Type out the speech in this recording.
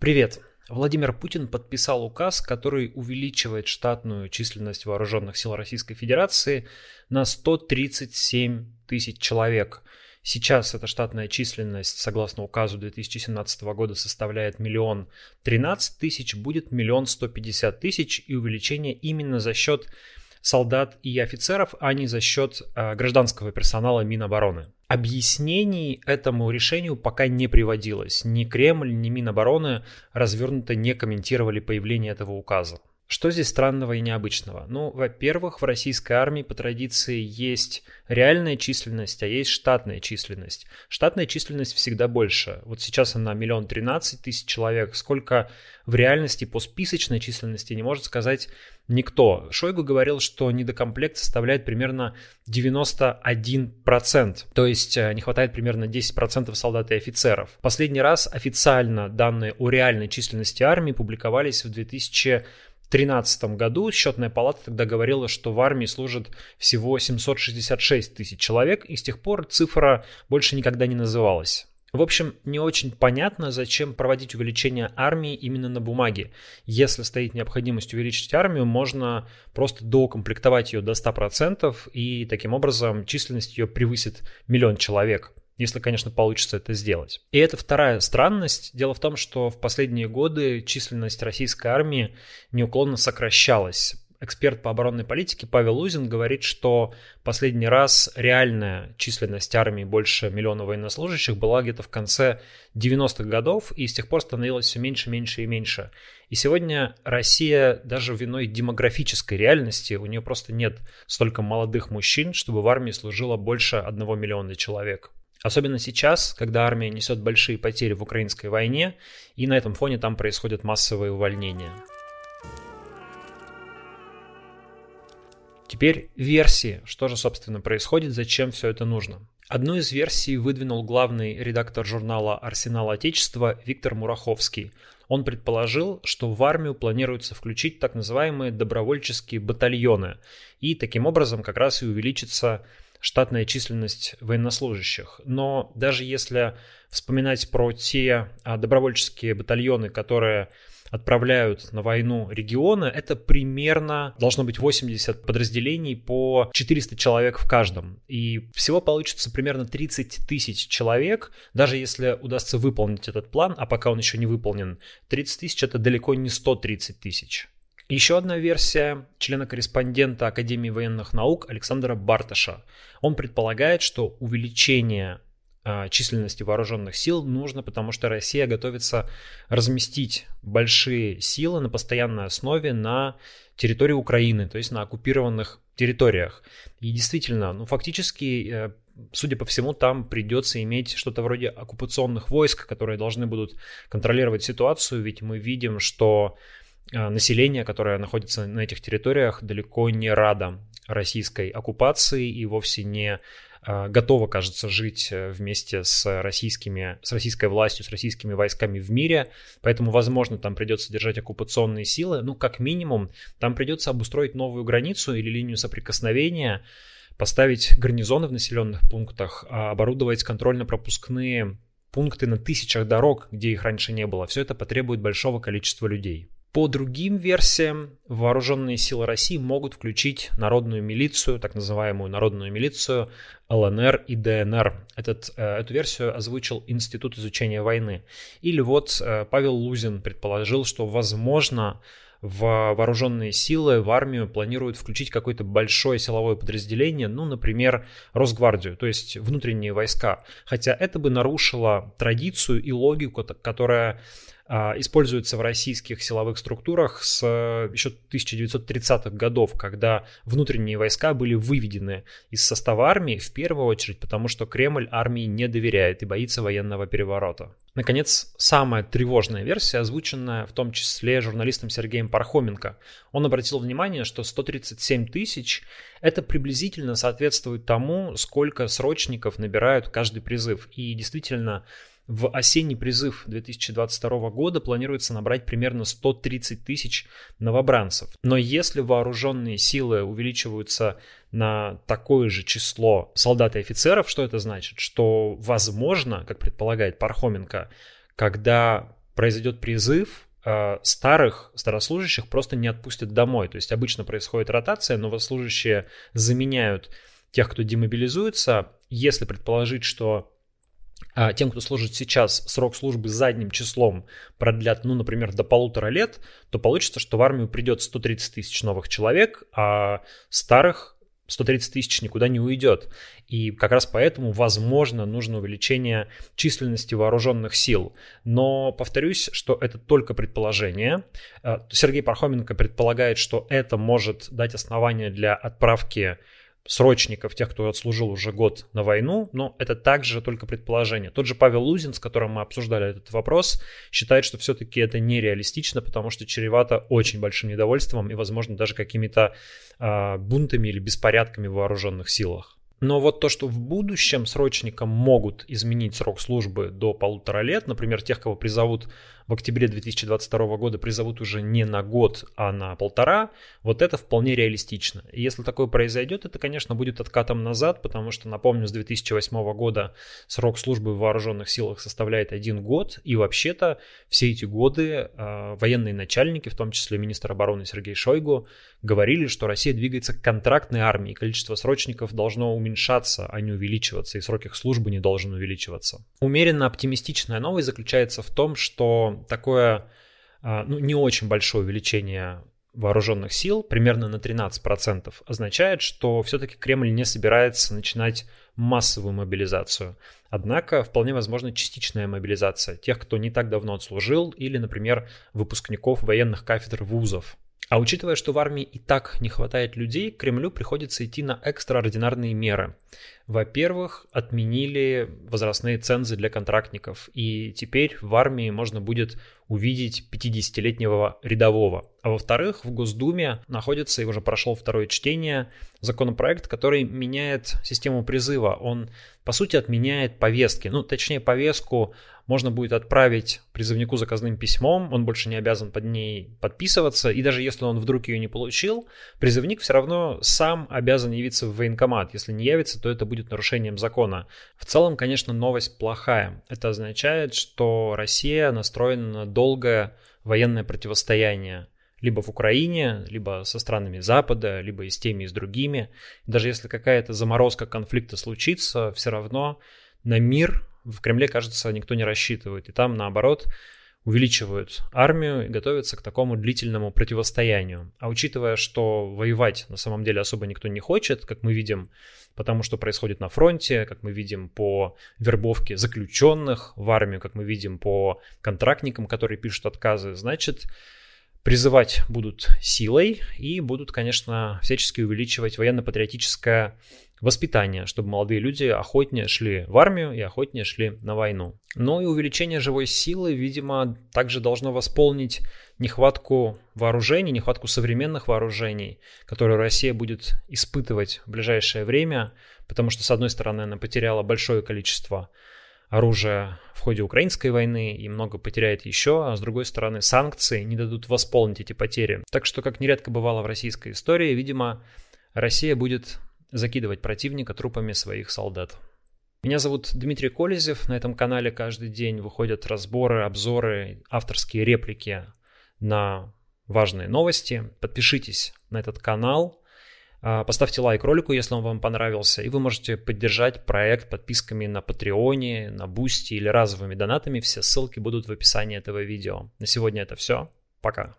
Привет! Владимир Путин подписал указ, который увеличивает штатную численность вооруженных сил Российской Федерации на 137 тысяч человек. Сейчас эта штатная численность, согласно указу 2017 года, составляет миллион тринадцать тысяч, будет миллион сто пятьдесят тысяч, и увеличение именно за счет солдат и офицеров, а не за счет э, гражданского персонала Минобороны. Объяснений этому решению пока не приводилось. Ни Кремль, ни Минобороны развернуто не комментировали появление этого указа. Что здесь странного и необычного? Ну, во-первых, в российской армии по традиции есть реальная численность, а есть штатная численность. Штатная численность всегда больше. Вот сейчас она миллион тринадцать тысяч человек. Сколько в реальности по списочной численности не может сказать никто. Шойгу говорил, что недокомплект составляет примерно 91%. То есть э, не хватает примерно 10% солдат и офицеров. Последний раз официально данные о реальной численности армии публиковались в 2000 2013 году счетная палата тогда говорила, что в армии служит всего 766 тысяч человек, и с тех пор цифра больше никогда не называлась. В общем, не очень понятно, зачем проводить увеличение армии именно на бумаге. Если стоит необходимость увеличить армию, можно просто доукомплектовать ее до 100%, и таким образом численность ее превысит миллион человек если, конечно, получится это сделать. И это вторая странность. Дело в том, что в последние годы численность российской армии неуклонно сокращалась. Эксперт по оборонной политике Павел Лузин говорит, что последний раз реальная численность армии больше миллиона военнослужащих была где-то в конце 90-х годов, и с тех пор становилось все меньше, меньше и меньше. И сегодня Россия даже виной демографической реальности, у нее просто нет столько молодых мужчин, чтобы в армии служило больше одного миллиона человек. Особенно сейчас, когда армия несет большие потери в украинской войне, и на этом фоне там происходят массовые увольнения. Теперь версии, что же, собственно, происходит, зачем все это нужно. Одну из версий выдвинул главный редактор журнала «Арсенал Отечества» Виктор Мураховский. Он предположил, что в армию планируется включить так называемые добровольческие батальоны, и таким образом как раз и увеличится штатная численность военнослужащих. Но даже если вспоминать про те а, добровольческие батальоны, которые отправляют на войну регионы, это примерно должно быть 80 подразделений по 400 человек в каждом. И всего получится примерно 30 тысяч человек, даже если удастся выполнить этот план, а пока он еще не выполнен, 30 тысяч это далеко не 130 тысяч. Еще одна версия члена-корреспондента Академии военных наук Александра Барташа. Он предполагает, что увеличение э, численности вооруженных сил нужно, потому что Россия готовится разместить большие силы на постоянной основе на территории Украины, то есть на оккупированных территориях. И действительно, ну фактически э, судя по всему, там придется иметь что-то вроде оккупационных войск, которые должны будут контролировать ситуацию, ведь мы видим, что а, население, которое находится на этих территориях, далеко не радо российской оккупации и вовсе не а, готово, кажется, жить э, вместе с российскими, с российской властью, с российскими войсками в мире, поэтому, возможно, там придется держать оккупационные силы, ну, как минимум, там придется обустроить новую границу или линию соприкосновения, поставить гарнизоны в населенных пунктах, а, оборудовать контрольно-пропускные пункты на тысячах дорог, где их раньше не было. Все это потребует большого количества людей. По другим версиям, вооруженные силы России могут включить народную милицию, так называемую народную милицию ЛНР и ДНР. Этот, э, эту версию озвучил Институт изучения войны. Или вот э, Павел Лузин предположил, что возможно в вооруженные силы, в армию планируют включить какое-то большое силовое подразделение, ну, например, Росгвардию, то есть внутренние войска. Хотя это бы нарушило традицию и логику, которая используется в российских силовых структурах с еще 1930-х годов, когда внутренние войска были выведены из состава армии в первую очередь, потому что Кремль армии не доверяет и боится военного переворота. Наконец, самая тревожная версия, озвученная в том числе журналистом Сергеем Пархоменко. Он обратил внимание, что 137 тысяч – это приблизительно соответствует тому, сколько срочников набирают каждый призыв. И действительно, в осенний призыв 2022 года планируется набрать примерно 130 тысяч новобранцев. Но если вооруженные силы увеличиваются на такое же число солдат и офицеров, что это значит? Что возможно, как предполагает Пархоменко, когда произойдет призыв, э, старых старослужащих просто не отпустят домой. То есть обычно происходит ротация, новослужащие заменяют тех, кто демобилизуется. Если предположить, что тем, кто служит сейчас, срок службы задним числом продлят, ну, например, до полутора лет, то получится, что в армию придет 130 тысяч новых человек, а старых 130 тысяч никуда не уйдет. И как раз поэтому, возможно, нужно увеличение численности вооруженных сил. Но повторюсь, что это только предположение. А, Сергей Пархоменко предполагает, что это может дать основание для отправки срочников, тех, кто отслужил уже год на войну, но это также только предположение. Тот же Павел Лузин, с которым мы обсуждали этот вопрос, считает, что все-таки это нереалистично, потому что чревато очень большим недовольством и, возможно, даже какими-то э, бунтами или беспорядками в вооруженных силах. Но вот то, что в будущем срочникам могут изменить срок службы до полутора лет, например, тех, кого призовут в октябре 2022 года, призовут уже не на год, а на полтора, вот это вполне реалистично. И если такое произойдет, это, конечно, будет откатом назад, потому что, напомню, с 2008 года срок службы в вооруженных силах составляет один год, и вообще-то все эти годы э, военные начальники, в том числе министр обороны Сергей Шойгу, говорили, что Россия двигается к контрактной армии, количество срочников должно уменьшаться, а не увеличиваться, и срок их службы не должен увеличиваться. Умеренно оптимистичная новость заключается в том, что такое а, ну, не очень большое увеличение вооруженных сил, примерно на 13%, означает, что все-таки Кремль не собирается начинать массовую мобилизацию. Однако вполне возможна частичная мобилизация тех, кто не так давно отслужил, или, например, выпускников военных кафедр вузов. А учитывая, что в армии и так не хватает людей, Кремлю приходится идти на экстраординарные меры. Во-первых, отменили возрастные цензы для контрактников, и теперь в армии можно будет увидеть 50-летнего рядового. А во-вторых, в Госдуме находится, и уже прошел второе чтение, законопроект, который меняет систему призыва. Он, по сути, отменяет повестки. Ну, точнее, повестку можно будет отправить призывнику заказным письмом, он больше не обязан под ней подписываться, и даже если он вдруг ее не получил, призывник все равно сам обязан явиться в военкомат. Если не явится, то это будет нарушением закона. В целом, конечно, новость плохая. Это означает, что Россия настроена на долгое военное противостояние либо в Украине, либо со странами Запада, либо и с теми, и с другими. Даже если какая-то заморозка конфликта случится, все равно на мир в Кремле, кажется, никто не рассчитывает. И там, наоборот, увеличивают армию и готовятся к такому длительному противостоянию. А учитывая, что воевать на самом деле особо никто не хочет, как мы видим, потому что происходит на фронте, как мы видим по вербовке заключенных в армию, как мы видим по контрактникам, которые пишут отказы, значит, призывать будут силой и будут, конечно, всячески увеличивать военно-патриотическое воспитание, чтобы молодые люди охотнее шли в армию и охотнее шли на войну. Но и увеличение живой силы, видимо, также должно восполнить нехватку вооружений, нехватку современных вооружений, которые Россия будет испытывать в ближайшее время, потому что, с одной стороны, она потеряла большое количество оружия в ходе украинской войны и много потеряет еще, а с другой стороны санкции не дадут восполнить эти потери. Так что, как нередко бывало в российской истории, видимо, Россия будет закидывать противника трупами своих солдат. Меня зовут Дмитрий Колезев. На этом канале каждый день выходят разборы, обзоры, авторские реплики на важные новости. Подпишитесь на этот канал, а, поставьте лайк ролику, если он вам понравился, и вы можете поддержать проект подписками на Patreon е, на Boosty или разовыми донатами. Все ссылки будут в описании этого видео. На сегодня это все. Пока.